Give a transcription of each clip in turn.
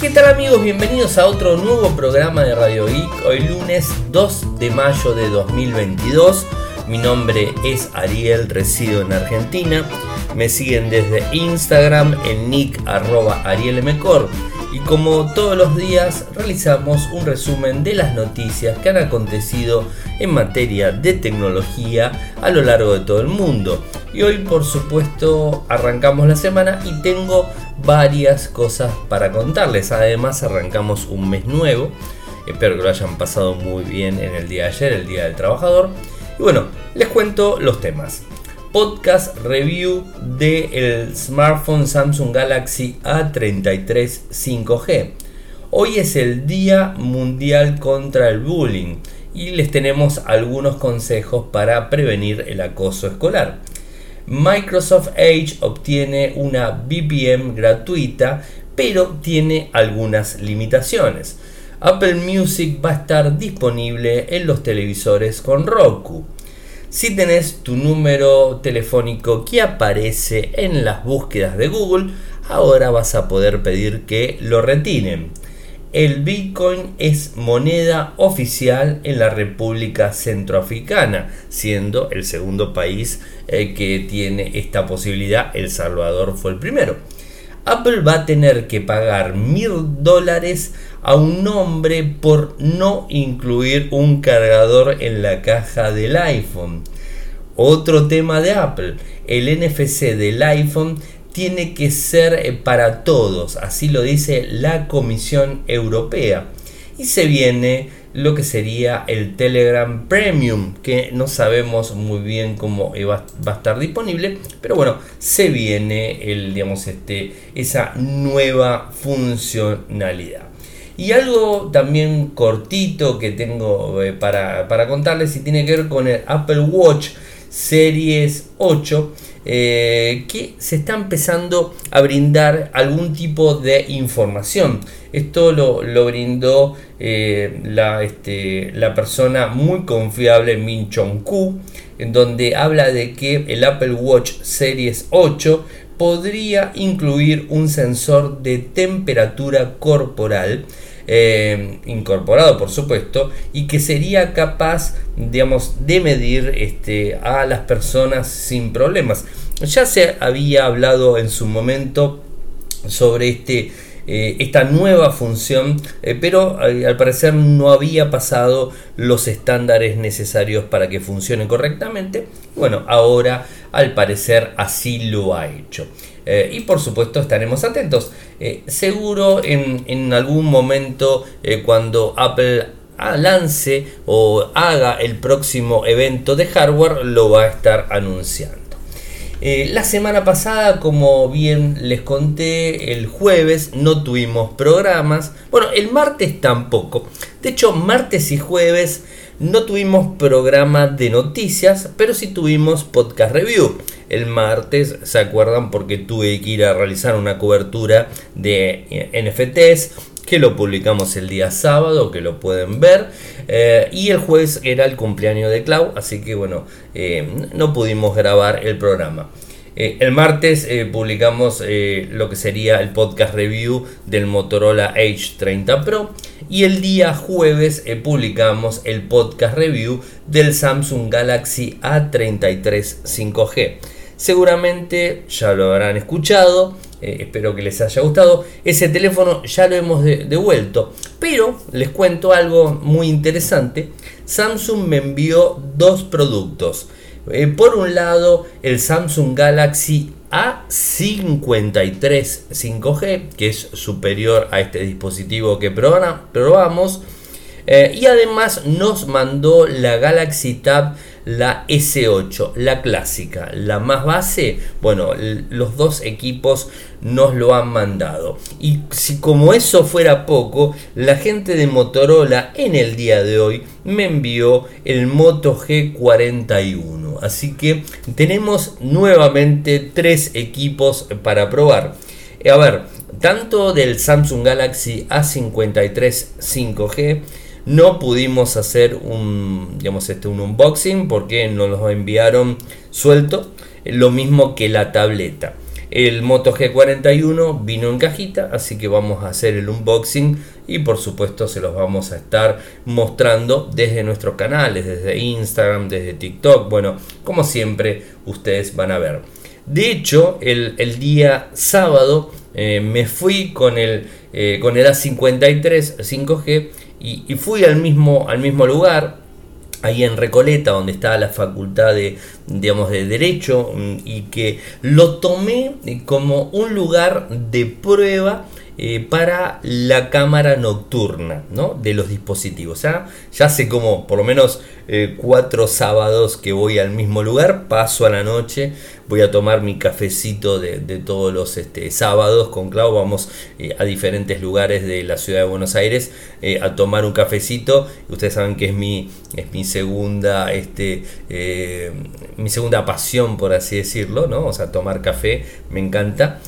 ¿Qué tal amigos? Bienvenidos a otro nuevo programa de Radio Geek. Hoy lunes 2 de mayo de 2022. Mi nombre es Ariel, resido en Argentina. Me siguen desde Instagram en nick arroba arielmcor. Y como todos los días realizamos un resumen de las noticias que han acontecido en materia de tecnología a lo largo de todo el mundo. Y hoy por supuesto arrancamos la semana y tengo varias cosas para contarles. Además arrancamos un mes nuevo. Espero que lo hayan pasado muy bien en el día de ayer, el Día del Trabajador. Y bueno, les cuento los temas. Podcast review del smartphone Samsung Galaxy A33 5G. Hoy es el Día Mundial contra el Bullying y les tenemos algunos consejos para prevenir el acoso escolar. Microsoft Edge obtiene una VPN gratuita, pero tiene algunas limitaciones. Apple Music va a estar disponible en los televisores con Roku. Si tenés tu número telefónico que aparece en las búsquedas de Google, ahora vas a poder pedir que lo retiren el Bitcoin es moneda oficial en la República Centroafricana, siendo el segundo país eh, que tiene esta posibilidad. El Salvador fue el primero. Apple va a tener que pagar mil dólares a un hombre por no incluir un cargador en la caja del iPhone. Otro tema de Apple, el NFC del iPhone tiene que ser eh, para todos, así lo dice la Comisión Europea. Y se viene lo que sería el Telegram Premium, que no sabemos muy bien cómo va, a estar disponible, pero bueno, se viene el, digamos, este, esa nueva funcionalidad. Y algo también cortito que tengo eh, para, para contarles y tiene que ver con el Apple Watch Series 8 eh, que se está empezando a brindar algún tipo de información. Esto lo, brindó eh, la, este, la, persona muy confiable Min Chong Ku, en donde habla de que el Apple Watch Series 8 podría incluir un sensor de temperatura corporal eh, incorporado por supuesto y que sería capaz digamos de medir este, a las personas sin problemas ya se había hablado en su momento sobre este eh, esta nueva función, eh, pero al parecer no había pasado los estándares necesarios para que funcione correctamente. Bueno, ahora al parecer así lo ha hecho. Eh, y por supuesto estaremos atentos. Eh, seguro en, algún momento eh, cuando Apple lance o haga el próximo evento de hardware lo va a estar anunciando. la semana pasada, como bien les conté, el jueves no tuvimos programas. Bueno, el martes tampoco. De hecho, martes y jueves no tuvimos programa de noticias, pero sí tuvimos podcast review. El martes, ¿se acuerdan? Porque tuve que ir a realizar una cobertura de eh, NFTs que lo publicamos el día sábado, que lo pueden ver. Eh, y el jueves era el cumpleaños de Clau, así que bueno, eh, no pudimos grabar el programa. El martes publicamos lo que sería el podcast review del Motorola H 30 Pro y el día jueves publicamos el podcast review del Samsung Galaxy A33 5G. Seguramente ya lo habrán escuchado, espero que les haya gustado. Ese teléfono ya lo hemos devuelto, pero les cuento algo muy interesante. Samsung me envió dos productos. Eh, por un lado, el Samsung Galaxy A53 5G, que es superior a este dispositivo que probamos. Eh, y además nos mandó la Galaxy Tab, la S8, la clásica, la más base. Bueno, los dos equipos nos lo han mandado. Y si como eso fuera poco, la gente de Motorola en el día de hoy me envió el Moto G41. Así que tenemos nuevamente tres equipos para probar. A ver, tanto del Samsung Galaxy A53 5G, no pudimos hacer un, digamos, este, un unboxing porque nos lo enviaron suelto, lo mismo que la tableta. El Moto G41 vino en cajita, así que vamos a hacer el unboxing y por supuesto se los vamos a estar mostrando desde nuestros canales, desde Instagram, desde TikTok, bueno, como siempre ustedes van a ver. De hecho, el, día sábado eh, me fui con el, eh, con el A53 5G y, fui al mismo, al mismo lugar, ahí en Recoleta, donde está la facultad de, digamos, de Derecho, mm, y que lo tomé como un lugar de prueba eh, para la cámara nocturna ¿no? de los dispositivos. Ya, ya hace como por lo menos eh, cuatro sábados que voy al mismo lugar, paso a la noche, voy a tomar mi cafecito de, todos los este, sábados con Clau, vamos eh, a diferentes lugares de la ciudad de Buenos Aires a tomar un cafecito. Ustedes saben que es mi, es mi segunda, este, mi segunda pasión, por así decirlo, ¿no? O sea, tomar café, me encanta.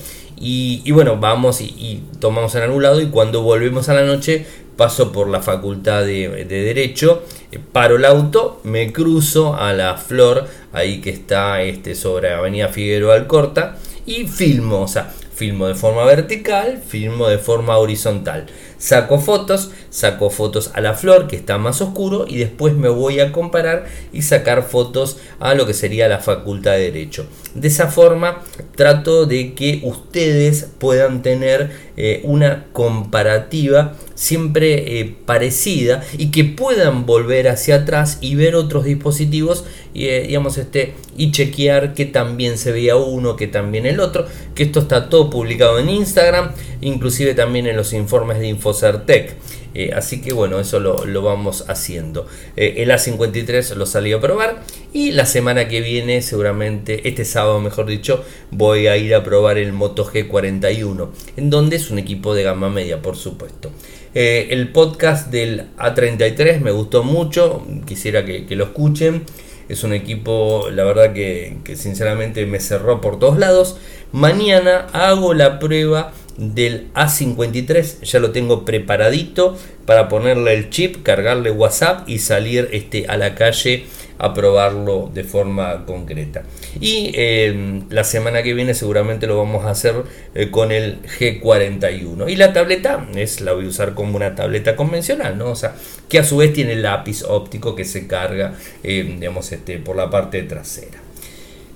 Y, bueno, vamos y, tomamos el anulado y cuando volvemos a la noche paso por la facultad de, Derecho, eh, paro el auto, me cruzo a la flor, ahí que está este, sobre Avenida Figueroa Alcorta, y filmo, o sea, filmo de forma vertical, filmo de forma horizontal. Saco fotos, saco fotos a la flor que está más oscuro y después me voy a comparar y sacar fotos a lo que sería la facultad de derecho. De esa forma trato de que ustedes puedan tener eh, una comparativa siempre eh, parecida y que puedan volver hacia atrás y ver otros dispositivos y, eh, digamos, este, y chequear que también se veía uno, que también el otro, que esto está todo publicado en Instagram, inclusive también en los informes de Infocertec. Eh, así que bueno, eso lo, vamos haciendo. el A53 lo salí a probar y la semana que viene, seguramente, este sábado mejor dicho, voy a ir a probar el Moto G41, en donde es un equipo de gama media, por supuesto. Eh, el podcast del A33 me gustó mucho, quisiera que, lo escuchen. Es un equipo, la verdad que, sinceramente me cerró por todos lados. Mañana hago la prueba del A53, ya lo tengo preparadito para ponerle el chip, cargarle WhatsApp y salir este, a la calle a probarlo de forma concreta. Y eh, la semana que viene seguramente lo vamos a hacer eh, con el G41. Y la tableta es la voy a usar como una tableta convencional, ¿no? O sea, que a su vez tiene lápiz óptico que se carga, eh, digamos, este, por la parte trasera.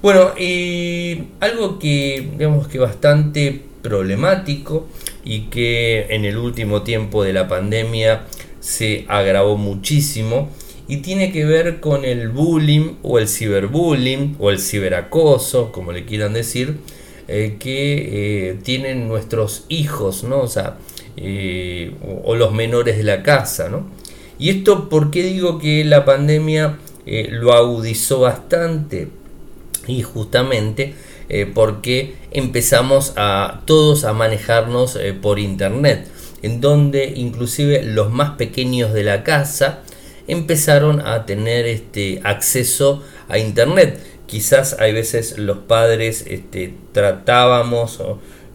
Bueno, algo que digamos que bastante problemático y que en el último tiempo de la pandemia se agravó muchísimo y tiene que ver con el bullying o el ciberbullying o el ciberacoso, como le quieran decir, eh, que eh, tienen nuestros hijos, ¿no? O sea, eh, o, los menores de la casa, ¿no? Y esto, ¿por qué digo que la pandemia lo agudizó bastante? Y justamente porque empezamos a todos a manejarnos por internet, en donde inclusive los más pequeños de la casa, empezaron a tener este acceso a internet. Quizás hay veces los padres este, tratábamos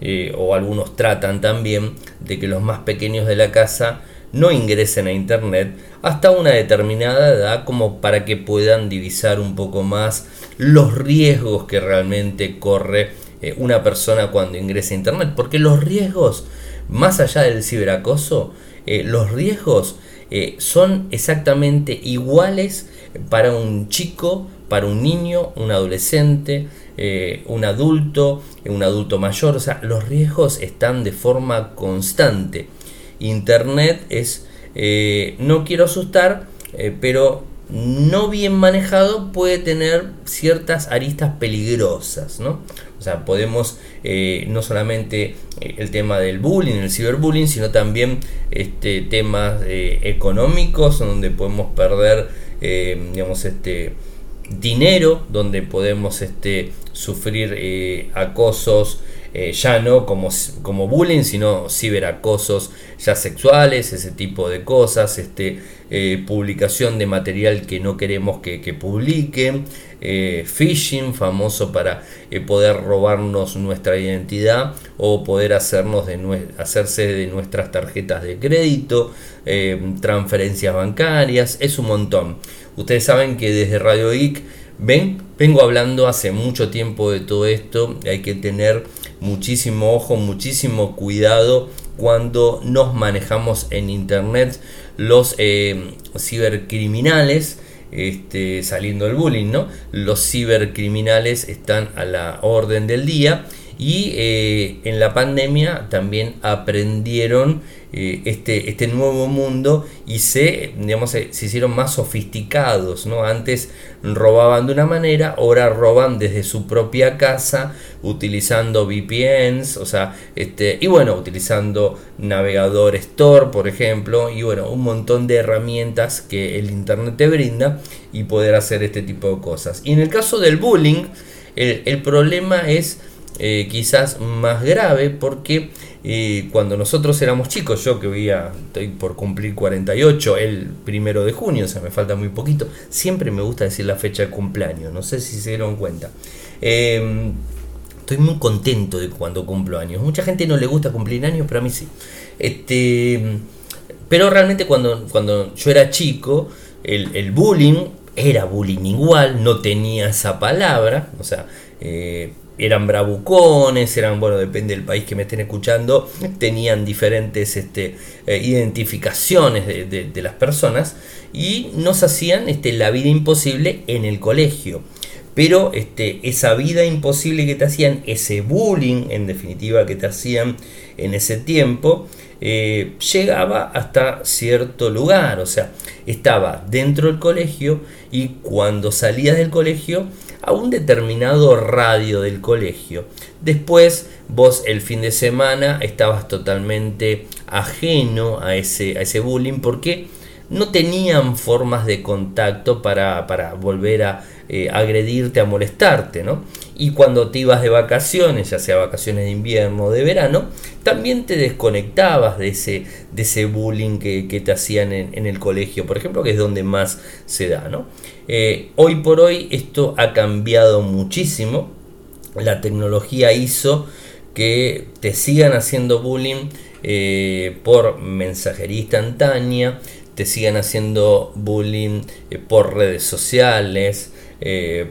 eh, o, algunos tratan también de que los más pequeños de la casa no ingresen a internet hasta una determinada edad como para que puedan divisar un poco más los riesgos que realmente corre eh, una persona cuando ingresa a internet porque los riesgos más allá del ciberacoso eh, los riesgos eh, son exactamente iguales para un chico, para un niño, un adolescente, un adulto, un adulto mayor. O sea, los riesgos están de forma constante. Internet es, no quiero asustar, pero no bien manejado puede tener ciertas aristas peligrosas, ¿no? O sea, podemos eh, no solamente eh, el tema del bullying, el ciberbullying, sino también este, temas eh, económicos donde podemos perder, digamos, este dinero, donde podemos este, sufrir acosos, ya no como, como bullying, sino ciberacosos ya sexuales, ese tipo de cosas, este, publicación de material que no queremos que, que publiquen, eh, phishing, famoso para eh, poder robarnos nuestra identidad o poder hacernos de hacerse de nuestras tarjetas de crédito, eh, transferencias bancarias, es un montón. Ustedes saben que desde Radio Geek Ven, vengo hablando hace mucho tiempo de todo esto, hay que tener muchísimo ojo, muchísimo cuidado cuando nos manejamos en internet los eh, cibercriminales. Este, saliendo el bullying, ¿no? Los cibercriminales están a la orden del día y eh, en la pandemia también aprendieron eh, este, este nuevo mundo y se, digamos, se, hicieron más sofisticados. ¿no? Antes robaban de una manera, ahora roban desde su propia casa utilizando VPNs, o sea, este, y bueno, utilizando navegador Tor, por ejemplo, y bueno, un montón de herramientas que el Internet te brinda y poder hacer este tipo de cosas. Y en el caso del bullying, el problema es eh, quizás más grave porque eh, cuando nosotros éramos chicos, yo que voy a, estoy por cumplir 48 el primero de junio, o sea, me falta muy poquito, siempre me gusta decir la fecha de cumpleaños, no sé si se dieron cuenta. Em, estoy muy contento de cuando cumplo años. Mucha gente no le gusta cumplir años, pero a mí sí. Este, pero realmente cuando, cuando yo era chico, el, el bullying era bullying igual, no tenía esa palabra, o sea, eh, eran bravucones, eran, bueno, depende del país que me estén escuchando, tenían diferentes este, eh, identificaciones de, las personas y nos hacían este, la vida imposible en el colegio. Pero este, esa vida imposible que te hacían, ese bullying en definitiva que te hacían en ese tiempo, eh, llegaba hasta cierto lugar, o sea, estaba dentro del colegio y cuando salías del colegio, a un determinado radio del colegio. Después vos el fin de semana estabas totalmente ajeno a ese, a ese bullying porque no tenían formas de contacto para, volver a eh, agredirte, a molestarte, ¿no? Y cuando te ibas de vacaciones, ya sea vacaciones de invierno o de verano, también te desconectabas de ese, de ese bullying que, te hacían en, el colegio, por ejemplo, que es donde más se da, ¿no? Eh, hoy por hoy esto ha cambiado muchísimo. La tecnología hizo que te sigan haciendo bullying eh, por mensajería instantánea, te sigan haciendo bullying por redes sociales,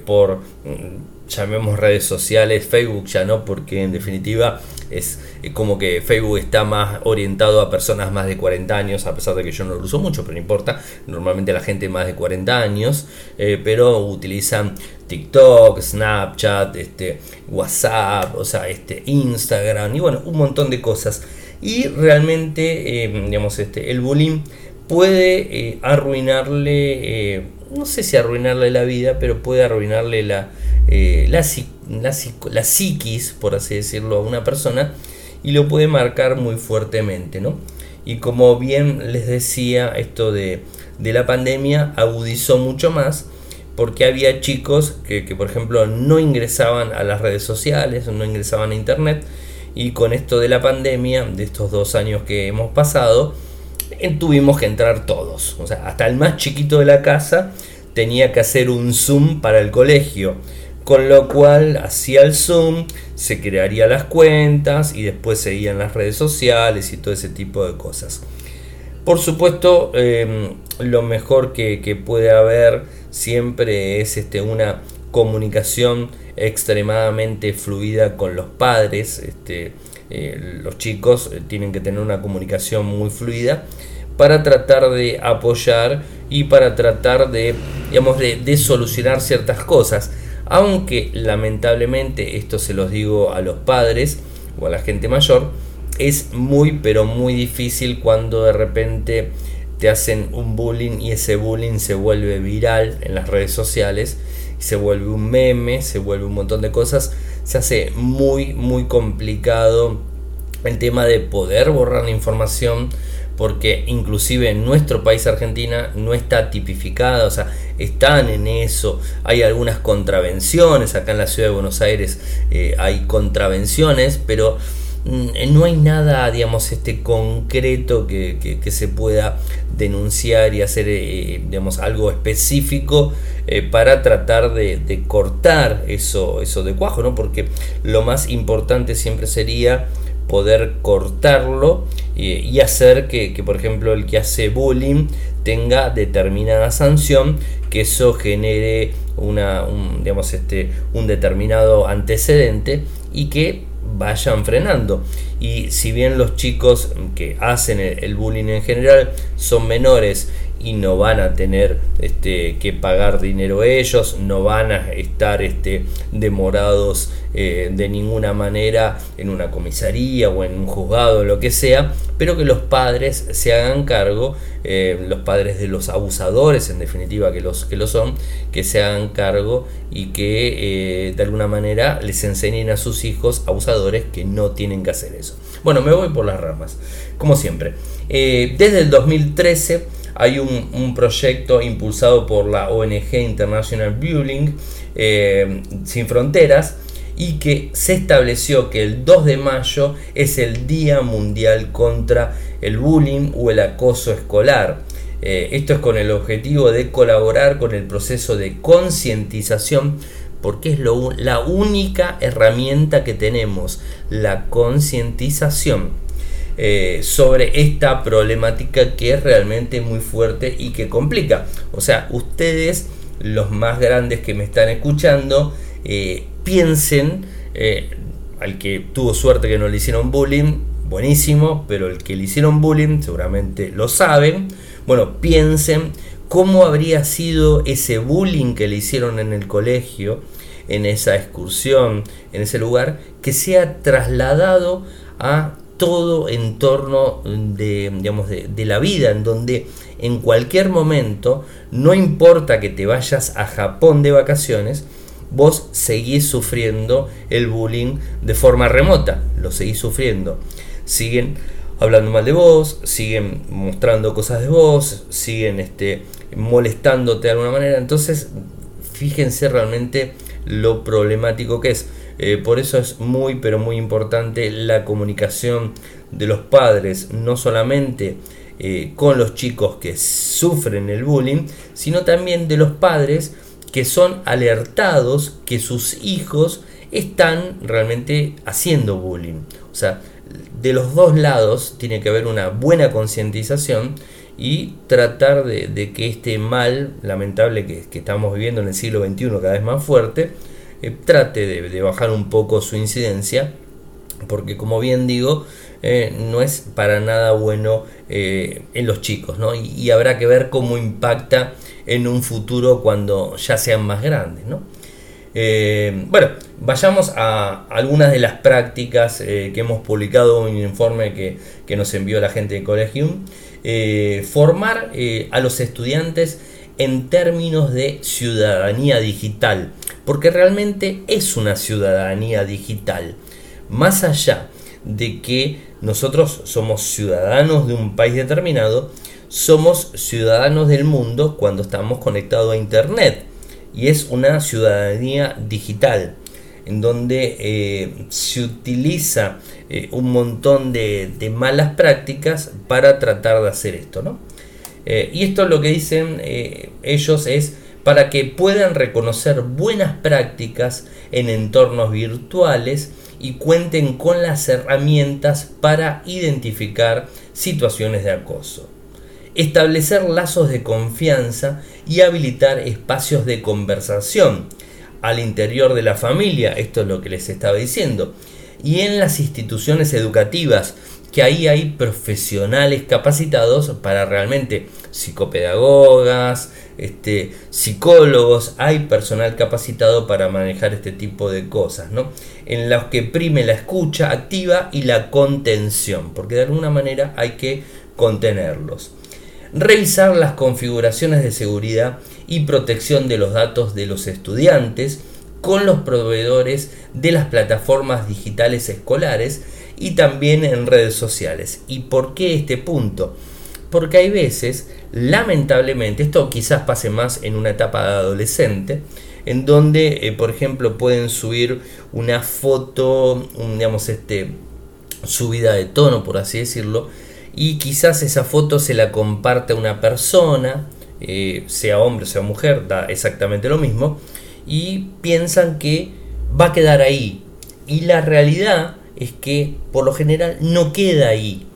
por mm, llamemos redes sociales, Facebook ya no, porque en definitiva es como que Facebook está más orientado a personas más de 40 años, a pesar de que yo no lo uso mucho, pero no importa, normalmente la gente más de 40 años, eh, pero utilizan TikTok, Snapchat, este, WhatsApp, o sea, este, Instagram y bueno, un montón de cosas. Y realmente, eh, digamos, este, el bullying puede eh, arruinarle, no sé si arruinarle la vida, pero puede arruinarle la, eh, la, la, psiquis, por así decirlo, a una persona y lo puede marcar muy fuertemente, ¿no? Y como bien les decía, esto de, la pandemia agudizó mucho más porque había chicos que, por ejemplo, no ingresaban a las redes sociales, no ingresaban a internet, y con esto de la pandemia, de estos dos años que hemos pasado, tuvimos que entrar todos. O sea, hasta el más chiquito de la casa tenía que hacer un Zoom para el colegio con lo cual hacía el Zoom, se crearía las cuentas y después seguían las redes sociales y todo ese tipo de cosas. Por supuesto, em, lo mejor que, puede haber siempre es este, una comunicación extremadamente fluida con los padres. Este, eh, los chicos eh, tienen que tener una comunicación muy fluida para tratar de apoyar y para tratar de, digamos, de solucionar ciertas cosas. Aunque lamentablemente, esto se los digo a los padres o a la gente mayor, es muy pero muy difícil cuando de repente te hacen un bullying y ese bullying se vuelve viral en las redes sociales, se vuelve un meme, se vuelve un montón de cosas, se hace muy muy complicado el tema de poder borrar la información porque inclusive en nuestro país Argentina no está tipificada, o sea, están en eso, hay algunas contravenciones, acá en la ciudad de Buenos Aires eh, hay contravenciones, pero mm, no hay nada, digamos, este concreto que, se pueda denunciar y hacer, eh, digamos, algo específico eh, para tratar de, cortar eso, eso de cuajo, ¿no? Porque lo más importante siempre sería poder cortarlo y hacer que, por ejemplo, el que hace bullying tenga determinada sanción, que eso genere una, un, digamos, este, un determinado antecedente y que vayan frenando. Y si bien los chicos que hacen el bullying en general son menores y no van a tener este, que pagar dinero ellos, no van a estar este, demorados eh, de ninguna manera en una comisaría o en un juzgado o lo que sea, pero que los padres se hagan cargo, eh, los padres de los abusadores en definitiva que los que lo son, que se hagan cargo y que eh, de alguna manera les enseñen a sus hijos abusadores que no tienen que hacer eso. Bueno, me voy por las ramas, como siempre. desde el 2013 hay un, proyecto impulsado por la ONG International Bullying eh, Sin Fronteras y que se estableció que el 2 de mayo es el Día Mundial contra el Bullying o el Acoso Escolar. Eh, esto es con el objetivo de colaborar con el proceso de concientización porque es la única herramienta que tenemos, la concientización eh, sobre esta problemática que es realmente muy fuerte y que complica. O sea, ustedes, los más grandes que me están escuchando, eh, piensen, eh, al que tuvo suerte que no le hicieron bullying, buenísimo, pero el que le hicieron bullying seguramente lo saben. Bueno, piensen cómo habría sido ese bullying que le hicieron en el colegio, en esa excursión, en ese lugar, que sea trasladado a todo en torno de, digamos, de, la vida, en donde en cualquier momento, no importa que te vayas a Japón de vacaciones, vos seguís sufriendo el bullying de forma remota, lo seguís sufriendo. Siguen hablando mal de vos, siguen mostrando cosas de vos, siguen este, molestándote de alguna manera. Entonces, fíjense realmente lo problemático que es. Eh, por eso es muy, pero muy importante la comunicación de los padres, no solamente eh, con los chicos que sufren el bullying, sino también de los padres que son alertados que sus hijos están realmente haciendo bullying. O sea, de los dos lados tiene que haber una buena concientización y tratar de, que este mal lamentable que, que, estamos viviendo en el siglo XXI cada vez más fuerte, eh, trate de, bajar un poco su incidencia, porque como bien digo, eh, no es para nada bueno eh, en los chicos, ¿no? Y, habrá que ver cómo impacta en un futuro cuando ya sean más grandes, ¿no? bueno, vayamos a algunas de las prácticas que hemos publicado en un informe que, que, nos envió la gente de Collegium. formar a los estudiantes en términos de ciudadanía digital, porque realmente es una ciudadanía digital. Más allá de que nosotros somos ciudadanos de un país determinado, somos ciudadanos del mundo cuando estamos conectados a Internet. Y es una ciudadanía digital, en donde eh, se utiliza eh, un montón de, de, malas prácticas para tratar de hacer esto. ¿no? Eh, y esto lo que dicen eh, ellos es para que puedan reconocer buenas prácticas en entornos virtuales y cuenten con las herramientas para identificar situaciones de acoso. Establecer lazos de confianza y habilitar espacios de conversación al interior de la familia, esto es lo que les estaba diciendo, y en las instituciones educativas, que ahí hay profesionales capacitados para realmente psicopedagogas, este, psicólogos, hay personal capacitado para manejar este tipo de cosas, ¿no? En los que prime la escucha activa y la contención, porque de alguna manera hay que contenerlos. Revisar las configuraciones de seguridad y protección de los datos de los estudiantes con los proveedores de las plataformas digitales escolares y también en redes sociales. ¿Y por qué este punto? Porque hay veces, lamentablemente, esto quizás pase más en una etapa adolescente, en donde, eh, por ejemplo, pueden subir una foto, digamos, este, subida de tono, por así decirlo, y quizás esa foto se la comparte a una persona, eh, sea hombre, sea mujer, da exactamente lo mismo, y piensan que va a quedar ahí. Y la realidad es que por lo general no queda ahí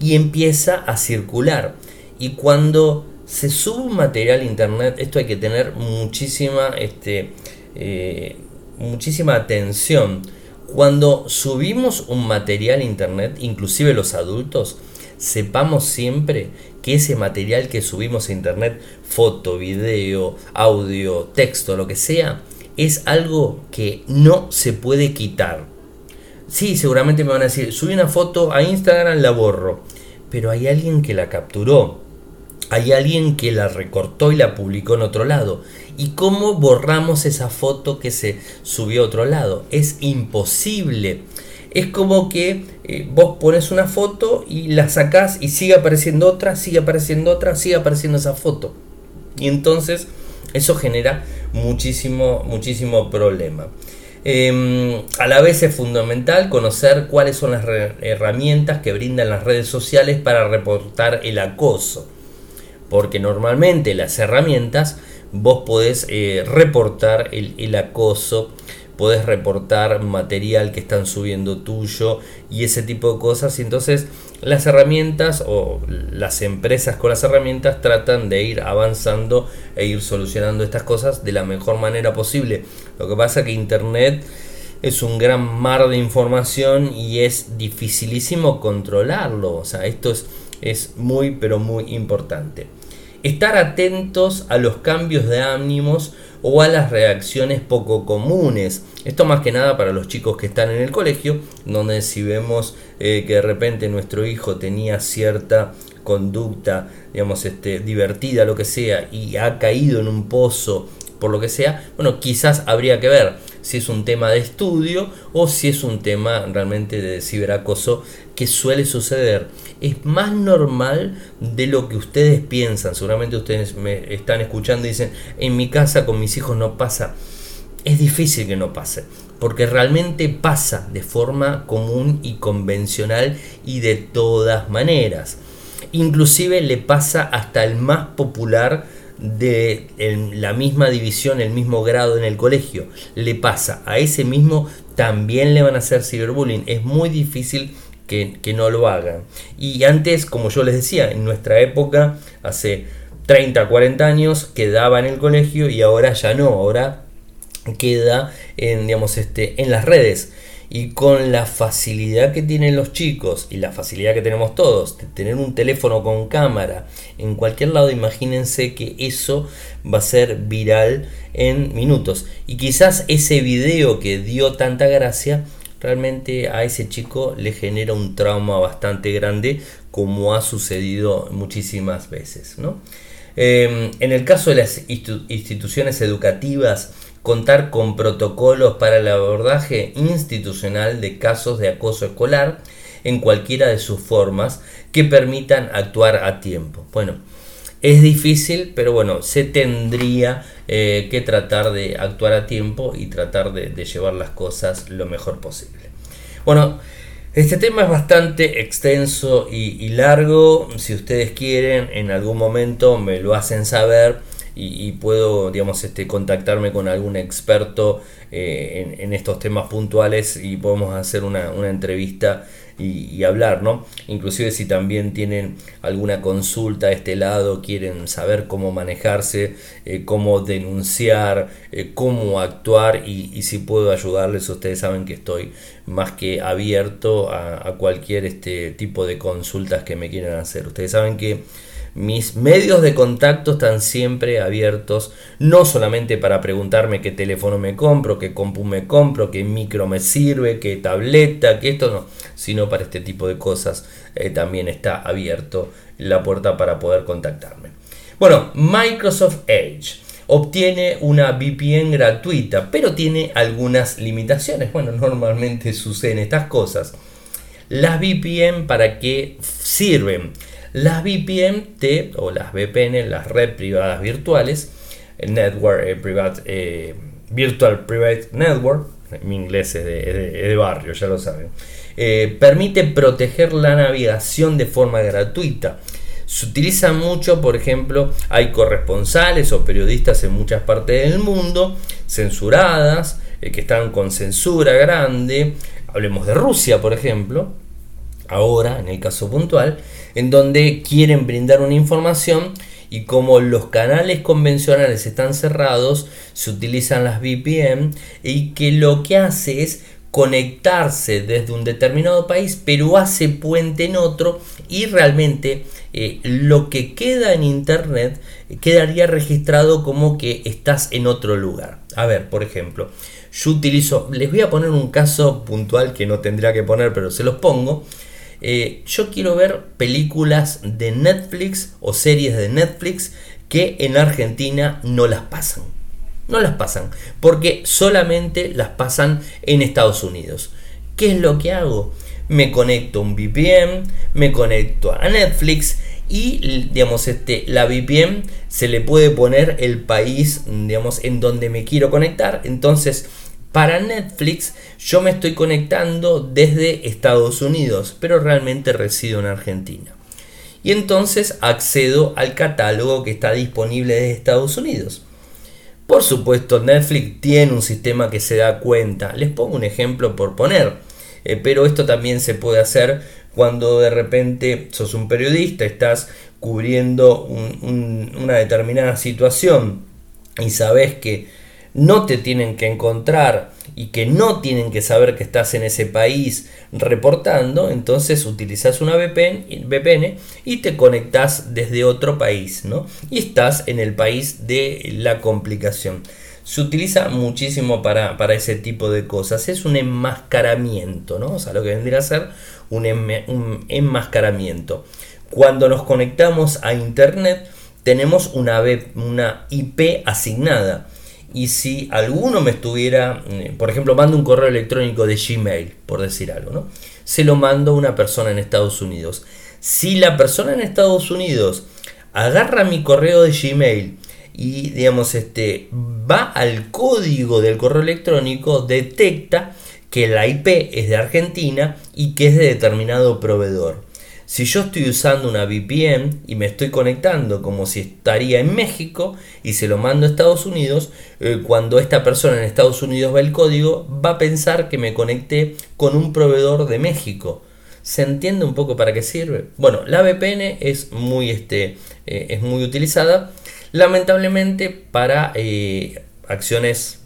y empieza a circular. Y cuando se sube un material a internet, esto hay que tener muchísima, este, eh, muchísima atención. Cuando subimos un material a internet, inclusive los adultos, sepamos siempre que ese material que subimos a internet, foto, video, audio, texto, lo que sea, es algo que no se puede quitar. Sí, seguramente me van a decir, subí una foto a Instagram, la borro. Pero hay alguien que la capturó. Hay alguien que la recortó y la publicó en otro lado. ¿Y cómo borramos esa foto que se subió a otro lado? Es imposible. Es como que eh, vos pones una foto y la sacás y sigue apareciendo otra, sigue apareciendo otra, sigue apareciendo esa foto. Y entonces eso genera muchísimo, muchísimo problema. Em, a la vez es fundamental conocer cuáles son las herramientas que brindan las redes sociales para reportar el acoso. Porque normalmente las herramientas vos podés eh, reportar el, el acoso podés reportar material que están subiendo tuyo y ese tipo de cosas. Y entonces las herramientas o las empresas con las herramientas tratan de ir avanzando e ir solucionando estas cosas de la mejor manera posible. Lo que pasa que Internet es un gran mar de información y es dificilísimo controlarlo. O sea, esto es, es muy pero muy importante. Estar atentos a los cambios de ánimos o a las reacciones poco comunes. Esto más que nada para los chicos que están en el colegio, donde si vemos eh, que de repente nuestro hijo tenía cierta conducta, digamos, este, divertida, lo que sea, y ha caído en un pozo por lo que sea, bueno, quizás habría que ver si es un tema de estudio o si es un tema realmente de ciberacoso que suele suceder. Es más normal de lo que ustedes piensan. Seguramente ustedes me están escuchando y dicen, en mi casa con mis hijos no pasa. Es difícil que no pase, porque realmente pasa de forma común y convencional y de todas maneras. Inclusive le pasa hasta el más popular de la misma división, el mismo grado en el colegio, le pasa a ese mismo, también le van a hacer ciberbullying. Es muy difícil que, no lo hagan. Y antes, como yo les decía, en nuestra época, hace 30, 40 años, quedaba en el colegio y ahora ya no, ahora queda en, digamos, este, en las redes y con la facilidad que tienen los chicos y la facilidad que tenemos todos de tener un teléfono con cámara en cualquier lado, imagínense que eso va a ser viral en minutos. Y quizás ese video que dio tanta gracia realmente a ese chico le genera un trauma bastante grande como ha sucedido muchísimas veces. Em, en el caso de las instituciones educativas, contar con protocolos para el abordaje institucional de casos de acoso escolar en cualquiera de sus formas que permitan actuar a tiempo. Bueno, es difícil, pero bueno, se tendría eh, que tratar de actuar a tiempo y tratar de, llevar las cosas lo mejor posible. Bueno, este tema es bastante extenso y largo. Si ustedes quieren, en algún momento me lo hacen saber y, puedo, digamos, este, contactarme con algún experto eh, en, estos temas puntuales y podemos hacer una, entrevista y, hablar, ¿no? Inclusive si también tienen alguna consulta a este lado, quieren saber cómo manejarse, eh, cómo denunciar, eh, cómo actuar y, si puedo ayudarles, ustedes saben que estoy más que abierto a, a cualquier este tipo de consultas que me quieran hacer. Ustedes saben que mis medios de contacto están siempre abiertos, no solamente para preguntarme qué teléfono me compro, qué compu me compro, qué micro me sirve, qué tableta, qué esto no, sino para este tipo de cosas eh, también está abierto la puerta para poder contactarme. Bueno, Microsoft Edge obtiene una VPN gratuita, pero tiene algunas limitaciones. Bueno, normalmente suceden estas cosas. Las VPN para qué sirven? Las VPN o las VPN, las redes privadas virtuales, Network eh, eh, Virtual Private Network, mi inglés es de, barrio, ya lo saben, eh, permite proteger la navegación de forma gratuita. Se utiliza mucho, por ejemplo, hay corresponsales o periodistas en muchas partes del mundo, censuradas, que están con censura grande, hablemos de Rusia, por ejemplo, ahora, en el caso puntual, en donde quieren brindar una información y como los canales convencionales están cerrados, se utilizan las VPN y que lo que hace es conectarse desde un determinado país, pero hace puente en otro y realmente eh, lo que queda en internet quedaría registrado como que estás en otro lugar. A ver, por ejemplo, yo utilizo, les voy a poner un caso puntual que no tendría que poner, pero se los pongo. Eh, yo quiero ver películas de Netflix o series de Netflix que en Argentina no las pasan. No las pasan, porque solamente las pasan en Estados Unidos. ¿Qué es lo que hago? Me conecto a un VPN, me conecto a Netflix y digamos este la VPN se le puede poner el país digamos en donde me quiero conectar. Entonces, para Netflix yo me estoy conectando desde Estados Unidos, pero realmente resido en Argentina. Y entonces accedo al catálogo que está disponible desde Estados Unidos. Por supuesto, Netflix tiene un sistema que se da cuenta. Les pongo un ejemplo por poner. Eh, pero esto también se puede hacer cuando de repente sos un periodista, estás cubriendo una determinada situación y sabes que no te tienen que encontrar y que no tienen que saber que estás en ese país reportando, entonces utilizas una VPN, y te conectas desde otro país, ¿no? Y estás en el país de la complicación. Se utiliza muchísimo para, ese tipo de cosas. Es un enmascaramiento, ¿no? O sea, lo que vendría a ser un, un enmascaramiento. Cuando nos conectamos a Internet, tenemos una, una IP asignada y si alguno me estuviera, eh, por ejemplo, mando un correo electrónico de Gmail, por decir algo, ¿no? Se lo mando a una persona en Estados Unidos. Si la persona en Estados Unidos agarra mi correo de Gmail y, digamos, este, va al código del correo electrónico, detecta que la IP es de Argentina y que es de determinado proveedor. Si yo estoy usando una VPN y me estoy conectando como si estaría en México y se lo mando a Estados Unidos, eh, cuando esta persona en Estados Unidos ve el código, va a pensar que me conecté con un proveedor de México. ¿Se entiende un poco para qué sirve? Bueno, la VPN es muy, este, eh, es muy utilizada, lamentablemente para eh, acciones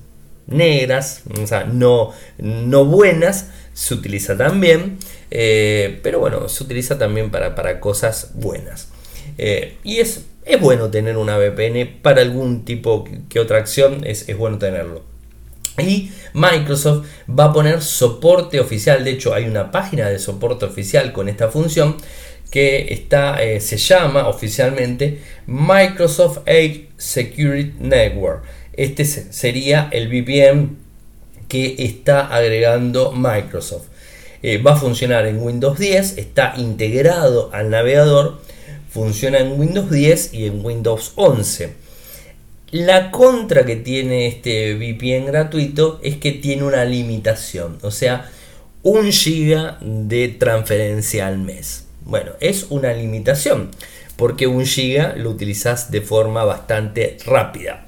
negras, o sea, no, no buenas, se utiliza también, eh, pero bueno, se utiliza también para, para cosas buenas. Eh, y es, es bueno tener una VPN para algún tipo que otra acción, es, es bueno tenerlo. Y Microsoft va a poner soporte oficial, de hecho hay una página de soporte oficial con esta función que está, eh, se llama oficialmente Microsoft Edge Security Network. Este sería el VPN que está agregando Microsoft. Eh, va a funcionar en Windows 10, está integrado al navegador, funciona en Windows 10 y en Windows 11. La contra que tiene este VPN gratuito es que tiene una limitación, o sea, un giga de transferencia al mes. Bueno, es una limitación, porque un giga lo utilizas de forma bastante rápida.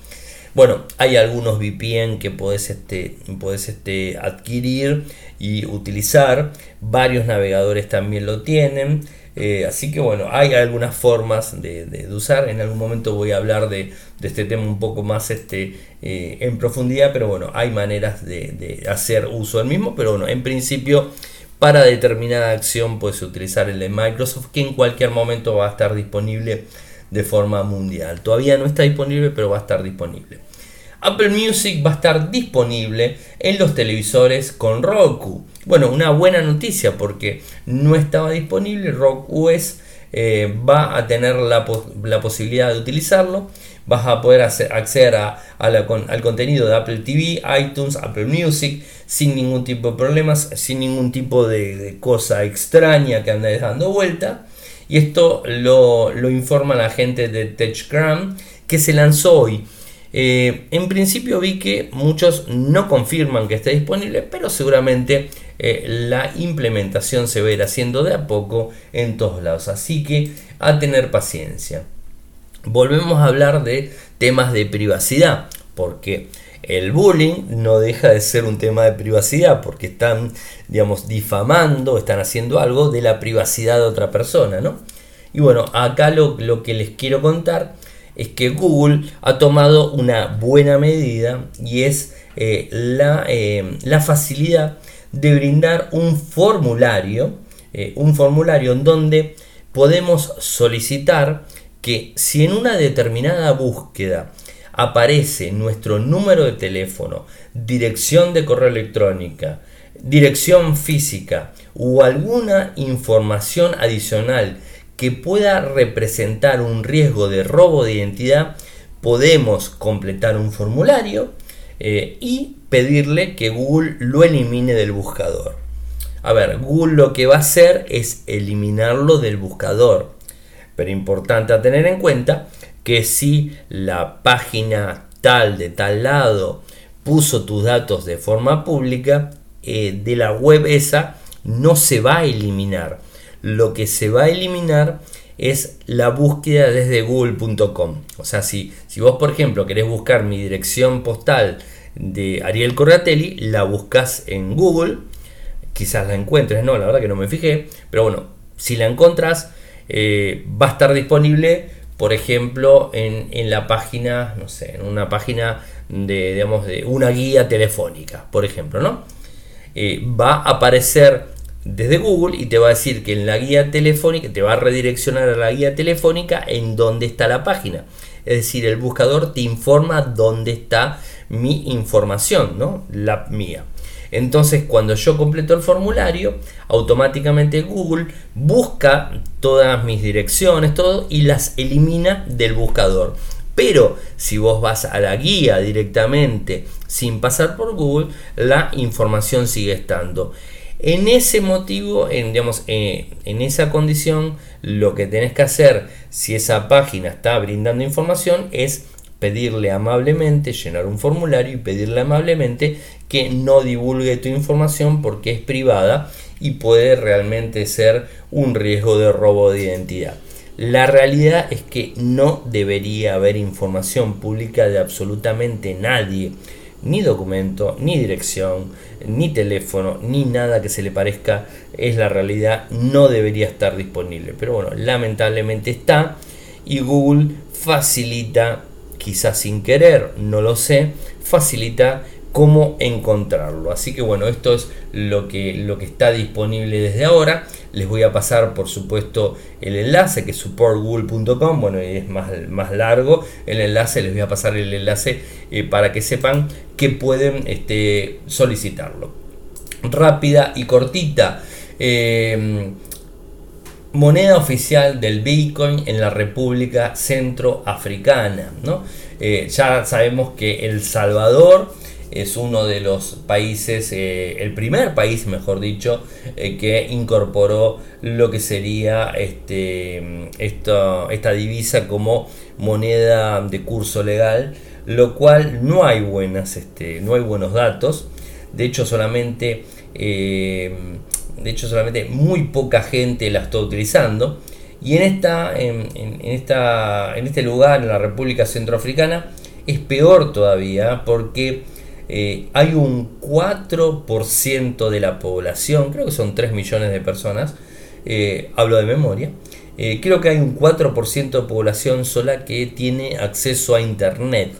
Bueno, hay algunos VPN que puedes este, este, adquirir y utilizar. Varios navegadores también lo tienen. Eh, así que bueno, hay algunas formas de, usar. En algún momento voy a hablar de, este tema un poco más este, eh, en profundidad, pero bueno, hay maneras de, hacer uso del mismo. Pero bueno, en principio, para determinada acción puedes utilizar el de Microsoft, que en cualquier momento va a estar disponible de forma mundial. Todavía no está disponible, pero va a estar disponible. Apple Music va a estar disponible en los televisores con Roku. Bueno, una buena noticia porque no estaba disponible. Roku eh, va a tener la, posibilidad de utilizarlo. Vas a poder acceder al contenido de Apple TV, iTunes, Apple Music sin ningún tipo de problemas, sin ningún tipo de, cosa extraña que andes dando vuelta. Y esto lo, lo informa la gente de TechCram que se lanzó hoy. Eh, en principio vi que muchos no confirman que esté disponible, pero seguramente eh, la implementación se va a ir haciendo de a poco en todos lados. Así que a tener paciencia. Volvemos a hablar de temas de privacidad, porque el bullying no deja de ser un tema de privacidad porque están, digamos, difamando, están haciendo algo de la privacidad de otra persona, ¿no? Y bueno, acá lo, que les quiero contar es que Google ha tomado una buena medida y es eh, la, eh, la, facilidad de brindar un formulario, eh, un formulario en donde podemos solicitar que si en una determinada búsqueda aparece nuestro número de teléfono, dirección de correo electrónica, dirección física o alguna información adicional que pueda representar un riesgo de robo de identidad, podemos completar un formulario eh, y pedirle que Google lo elimine del buscador. A ver, Google lo que va a hacer es eliminarlo del buscador. Pero importante a tener en cuenta que si la página tal de tal lado puso tus datos de forma pública, eh, de la web esa no se va a eliminar. Lo que se va a eliminar es la búsqueda desde google.com. O sea, si, si vos, por ejemplo, querés buscar mi dirección postal de Ariel Corratelli, la buscas en Google, quizás la encuentres, no, la verdad que no me fijé, pero bueno, si la encontras, eh, va a estar disponible por ejemplo, en, la página, no sé, en una página de, digamos, de una guía telefónica, por ejemplo, ¿no? Eh, va a aparecer desde Google y te va a decir que en la guía telefónica, te va a redireccionar a la guía telefónica en donde está la página. Es decir, el buscador te informa dónde está mi información, ¿no? La mía. Entonces, cuando yo completo el formulario, automáticamente Google busca todas mis direcciones, todo, y las elimina del buscador. Pero si vos vas a la guía directamente sin pasar por Google, la información sigue estando. En ese motivo, en, digamos, eh, en esa condición, lo que tenés que hacer si esa página está brindando información es pedirle amablemente, llenar un formulario y pedirle amablemente que no divulgue tu información porque es privada y puede realmente ser un riesgo de robo de identidad. La realidad es que no debería haber información pública de absolutamente nadie, ni documento, ni dirección, ni teléfono, ni nada que se le parezca, es la realidad, no debería estar disponible. Pero bueno, lamentablemente está y Google facilita quizás sin querer, no lo sé, facilita cómo encontrarlo. Así que bueno, esto es lo que, lo que está disponible desde ahora. Les voy a pasar por supuesto el enlace que es supportgoogle.com, bueno, es más, más largo el enlace, les voy a pasar el enlace eh, para que sepan que pueden este, solicitarlo. Rápida y cortita. Eh, moneda oficial del Bitcoin en la República Centroafricana. ¿no? Eh, ya sabemos que El Salvador es uno de los países, eh, el primer país, mejor dicho, eh, que incorporó lo que sería este, esta, divisa como moneda de curso legal, lo cual no hay, buenas, este, no hay buenos datos. De hecho, solamente de hecho, solamente muy poca gente la está utilizando. Y en, esta, en, esta, en este lugar, en la República Centroafricana, es peor todavía porque eh, hay un 4% de la población, creo que son 3 millones de personas, eh, hablo de memoria, eh, creo que hay un 4% de población sola que tiene acceso a Internet.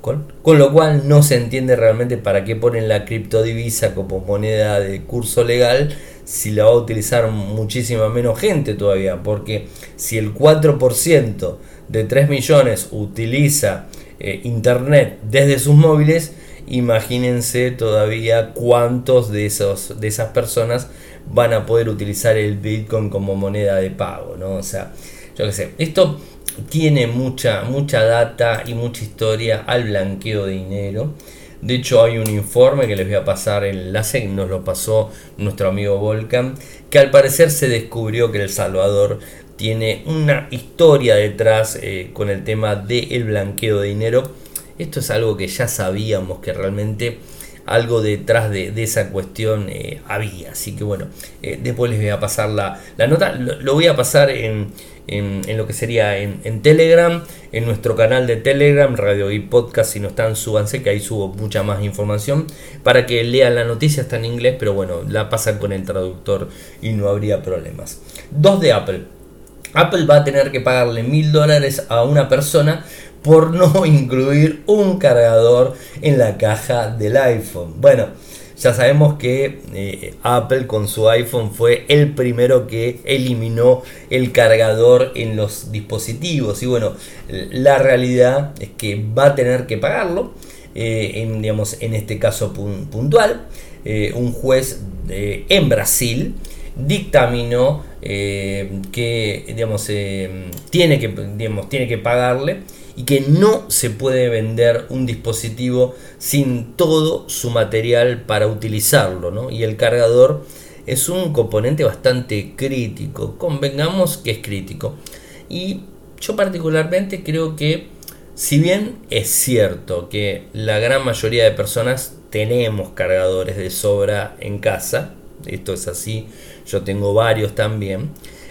Con, lo cual no se entiende realmente para qué ponen la criptodivisa como moneda de curso legal si la va a utilizar muchísima menos gente todavía. Porque si el 4% de 3 millones utiliza Internet desde sus móviles, imagínense todavía cuántos de, esos, de esas personas van a poder utilizar el Bitcoin como moneda de pago. ¿no? O sea, yo qué sé, esto tiene mucha, mucha data y mucha historia al blanqueo de dinero. De hecho, hay un informe que les voy a pasar el enlace, que nos lo pasó nuestro amigo Volcan, que al parecer se descubrió que El Salvador tiene una historia detrás eh, con el tema del blanqueo de dinero. Esto es algo que ya sabíamos que realmente algo detrás de, esa cuestión había. Así que bueno, después les voy a pasar la, nota. Lo, voy a pasar en, lo que sería en, Telegram, en nuestro canal de Telegram, Radio y Podcast. Si no están, súbanse, que ahí subo mucha más información para que lean la noticia. Está en inglés, pero bueno, la pasan con el traductor y no habría problemas. Dos de Apple. Apple va a tener que pagarle mil dólares a una persona por no incluir un cargador en la caja del iPhone. Bueno, ya sabemos que eh, Apple con su iPhone fue el primero que eliminó el cargador en los dispositivos. Y bueno, la realidad es que va a tener que pagarlo. Eh, en, digamos, en este caso puntual, eh, un juez en Brasil dictaminó que digamos, tiene, que, digamos, tiene que pagarle y que no se puede vender un dispositivo sin todo su material para utilizarlo. ¿no? Y el cargador es un componente bastante crítico, convengamos que es crítico. Y yo particularmente creo que si bien es cierto que la gran mayoría de personas tenemos cargadores de sobra en casa, esto es así, yo tengo varios también,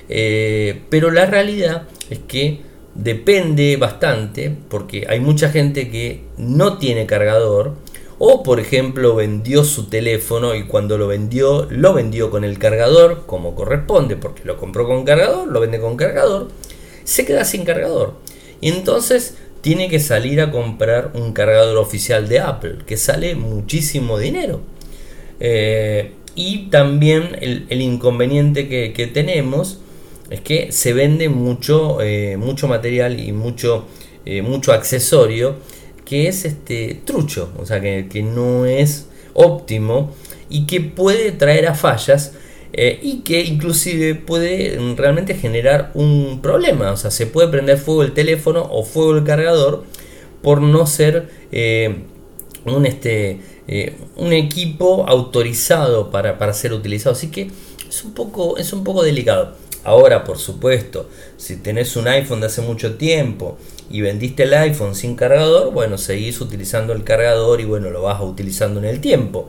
eh, pero la realidad es que depende bastante, porque hay mucha gente que no tiene cargador, o por ejemplo vendió su teléfono y cuando lo vendió, lo vendió con el cargador, como corresponde, porque lo compró con cargador, lo vende con cargador, se queda sin cargador. Y entonces tiene que salir a comprar un cargador oficial de Apple, que sale muchísimo dinero. Eh, y también el, inconveniente que, tenemos es que se vende mucho, eh, mucho material y mucho, eh, mucho accesorio que es este trucho, o sea que, no es óptimo y que puede traer a fallas eh, y que inclusive puede realmente generar un problema, o sea, se puede prender fuego el teléfono o fuego el cargador por no ser un este un equipo autorizado para, ser utilizado. Así que es un, poco, es un poco delicado. Ahora, por supuesto, si tenés un iPhone de hace mucho tiempo y vendiste el iPhone sin cargador, bueno, seguís utilizando el cargador y bueno, lo vas utilizando en el tiempo.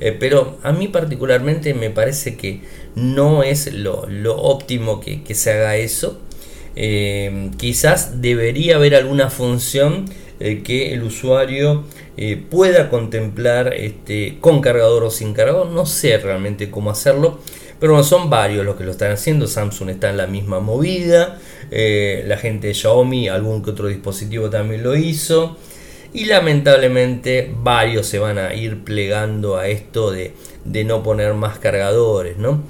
Eh, pero a mí particularmente me parece que no es lo, óptimo que, se haga eso. Eh, quizás debería haber alguna función que el usuario eh, pueda contemplar este, con cargador o sin cargador. No sé realmente cómo hacerlo. Pero bueno, son varios los que lo están haciendo. Samsung está en la misma movida. Eh, la gente de Xiaomi, algún que otro dispositivo también lo hizo. Y lamentablemente varios se van a ir plegando a esto de, no poner más cargadores. ¿no?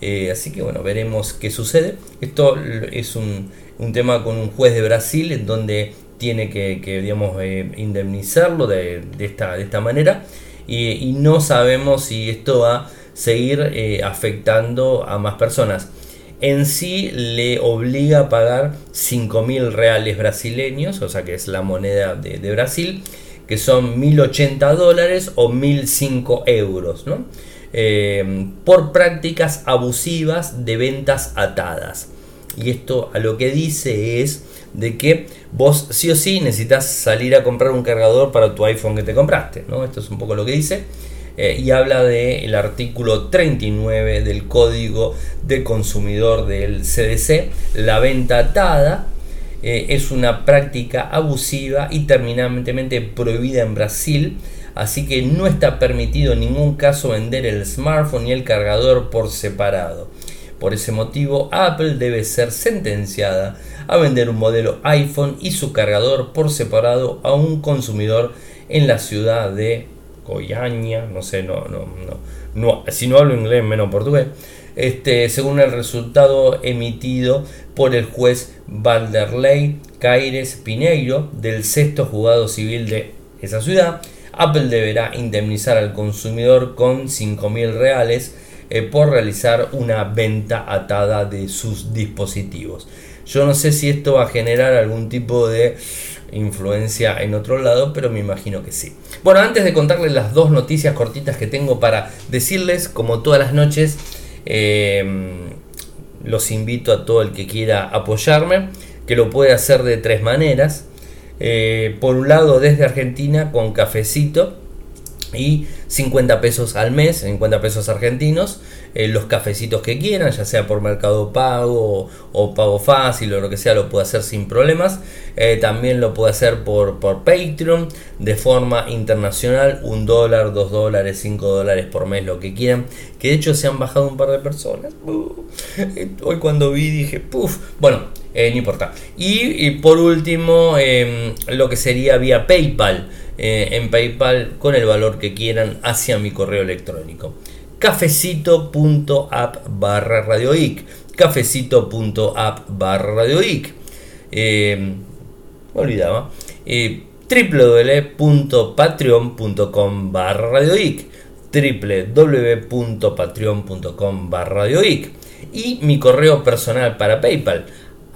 Eh, así que bueno, veremos qué sucede. Esto es un, un tema con un juez de Brasil en donde tiene que, digamos, eh, indemnizarlo de, esta, de esta manera y, no sabemos si esto va seguir eh, afectando a más personas. En sí le obliga a pagar 5.000 reales brasileños, o sea que es la moneda de, Brasil, que son 1.080 dólares o 1.005 euros, ¿no? Eh, por prácticas abusivas de ventas atadas. Y esto a lo que dice es de que vos sí o sí necesitas salir a comprar un cargador para tu iPhone que te compraste. ¿no? Esto es un poco lo que dice. Eh, y habla del artículo 39 del Código de Consumidor del CDC. La venta atada eh, es una práctica abusiva y terminantemente prohibida en Brasil. Así que no está permitido en ningún caso vender el smartphone y el cargador por separado. Por ese motivo, Apple debe ser sentenciada a vender un modelo iPhone y su cargador por separado a un consumidor en la ciudad de Goiânia, no sé, no, no, no, si no hablo inglés menos portugués, este, según el resultado emitido por el juez Valderley Caires Pineiro del sexto juzgado civil de esa ciudad, Apple deberá indemnizar al consumidor con 5.000 reales eh, por realizar una venta atada de sus dispositivos. Yo no sé si esto va a generar algún tipo de influencia en otro lado, pero me imagino que sí. Bueno, antes de contarles las dos noticias cortitas que tengo para decirles, como todas las noches, em, los invito a todo el que quiera apoyarme, que lo puede hacer de tres maneras. Eh, por un lado, desde Argentina con cafecito, y 50 pesos al mes, 50 pesos argentinos, eh, los cafecitos que quieran, ya sea por Mercado Pago o, Pago Fácil o lo que sea, lo puede hacer sin problemas. Eh, también lo puede hacer por, por Patreon de forma internacional, un dólar, dos dólares, cinco dólares por mes, lo que quieran. Que de hecho se han bajado un par de personas. Uh, hoy cuando vi dije, puff, bueno, eh, no importa. Y, y por último, em, lo que sería vía PayPal. Eh, en PayPal con el valor que quieran hacia mi correo electrónico. cafecito.app barra radioic. Cafecito.app barra radioic. Eh, me olvidaba. Eh, www.patreon.com barra radioic www.patreon.com barra radioic y mi correo personal para PayPal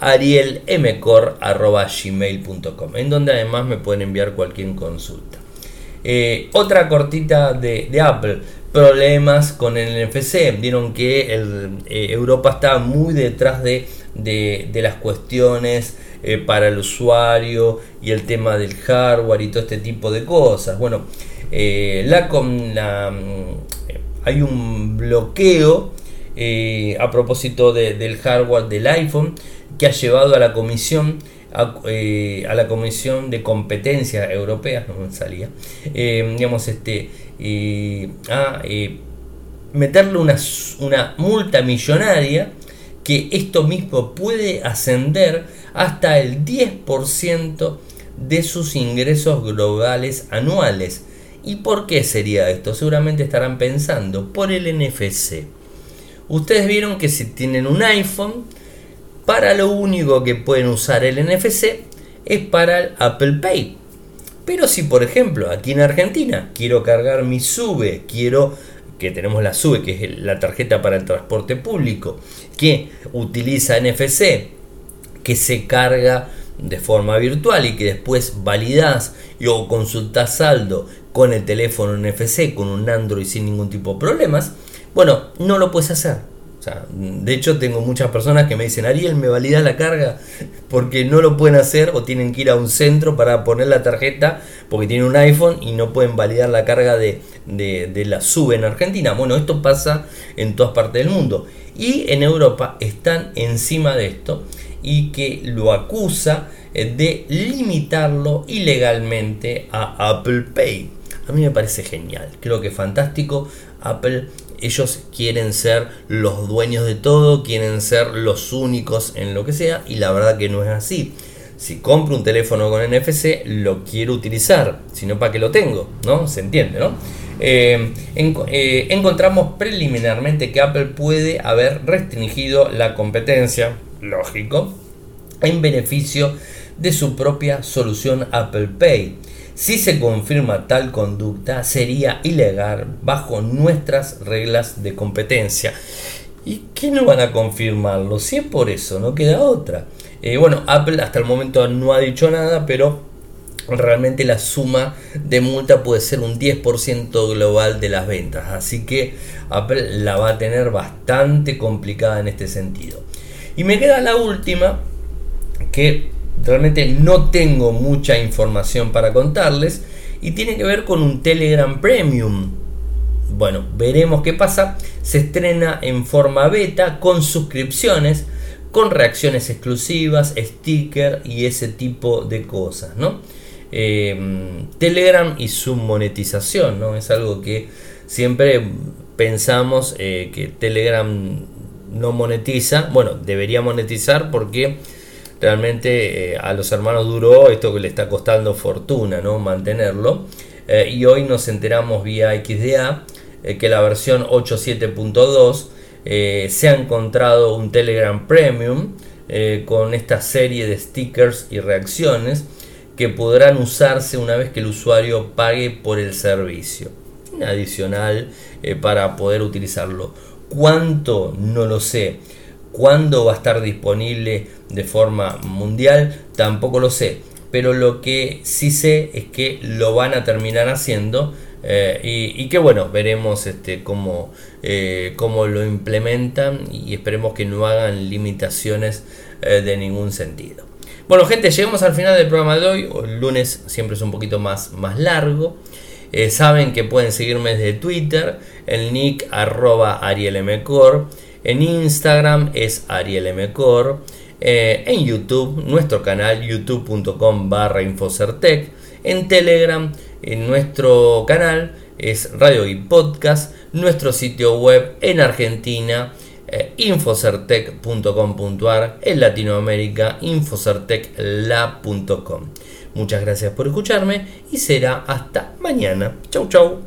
arielmcor.gmail.com, en donde además me pueden enviar cualquier consulta. Eh, otra cortita de, Apple, problemas con el NFC. Vieron que eh, Europa está muy detrás de, las cuestiones eh, para el usuario y el tema del hardware y todo este tipo de cosas. Bueno, la, la, hay un bloqueo a propósito del hardware del iPhone que ha llevado a la comisión a, eh, la comisión de competencia europea no salía eh, digamos este a eh, meterle una, una multa millonaria que esto mismo puede ascender hasta el 10% de sus ingresos globales anuales. ¿Y por qué sería esto? Seguramente estarán pensando por el NFC. Ustedes vieron que si tienen un iPhone, para lo único que pueden usar el NFC es para el Apple Pay. Pero si por ejemplo aquí en Argentina quiero cargar mi SUBE, quiero que tenemos la SUBE, que es la tarjeta para el transporte público, que utiliza NFC, que se carga de forma virtual y que después validas o consultas saldo con el teléfono NFC, con un Android sin ningún tipo de problemas, bueno, no lo puedes hacer de hecho tengo muchas personas que me dicen, Ariel, ¿me valida la carga? Porque no lo pueden hacer o tienen que ir a un centro para poner la tarjeta porque tienen un iPhone y no pueden validar la carga de, la SUBE en Argentina. Bueno, esto pasa en todas partes del mundo. Y en Europa están encima de esto y que lo acusa eh, de limitarlo ilegalmente a Apple Pay. A mí me parece genial, creo que fantástico. Apple ellos quieren ser los dueños de todo, quieren ser los únicos en lo que sea y la verdad que no es así. Si compro un teléfono con NFC, lo quiero utilizar, si no, ¿para qué lo tengo? ¿No? Se entiende, ¿no? Eh, eh, encontramos preliminarmente que Apple puede haber restringido la competencia, lógico, en beneficio de su propia solución Apple Pay. Si se confirma tal conducta, sería ilegal bajo nuestras reglas de competencia. ¿Y qué no van a confirmarlo? Si es por eso, no queda otra. Eh, bueno, Apple hasta el momento no ha dicho nada, pero realmente la suma de multa puede ser un 10% global de las ventas. Así que Apple la va a tener bastante complicada en este sentido. Y me queda la última, que Realmente no tengo mucha información para contarles y tiene que ver con un Telegram Premium. Bueno, veremos qué pasa. Se estrena en forma beta con suscripciones, con reacciones exclusivas, sticker y ese tipo de cosas, ¿no? Eh, Telegram y su monetización, ¿no? Es algo que siempre pensamos eh, que Telegram no monetiza. Bueno, debería monetizar porque realmente eh, a los hermanos Duro esto que le está costando fortuna ¿no? mantenerlo. Eh, y hoy nos enteramos vía XDA eh, que la versión 8.7.2 se ha encontrado un Telegram Premium con esta serie de stickers y reacciones que podrán usarse una vez que el usuario pague por el servicio. Adicional para poder utilizarlo. ¿Cuánto? No lo sé. ¿Cuándo va a estar disponible de forma mundial? Tampoco lo sé. Pero lo que sí sé es que lo van a terminar haciendo eh, y, que bueno, veremos este, cómo, eh, cómo, lo implementan y esperemos que no hagan limitaciones eh, de ningún sentido. Bueno gente, llegamos al final del programa de hoy. El lunes siempre es un poquito más, más largo. Saben que pueden seguirme desde Twitter, el nick arroba arielmcor, en Instagram es arielmcor, eh, en YouTube, nuestro canal youtube.com barra infocertec, en Telegram, en nuestro canal es Radio y Podcast, nuestro sitio web en Argentina, eh, infocertec.com.ar, en Latinoamérica, infocertecla.com. Muchas gracias por escucharme y será hasta mañana. Chau chau.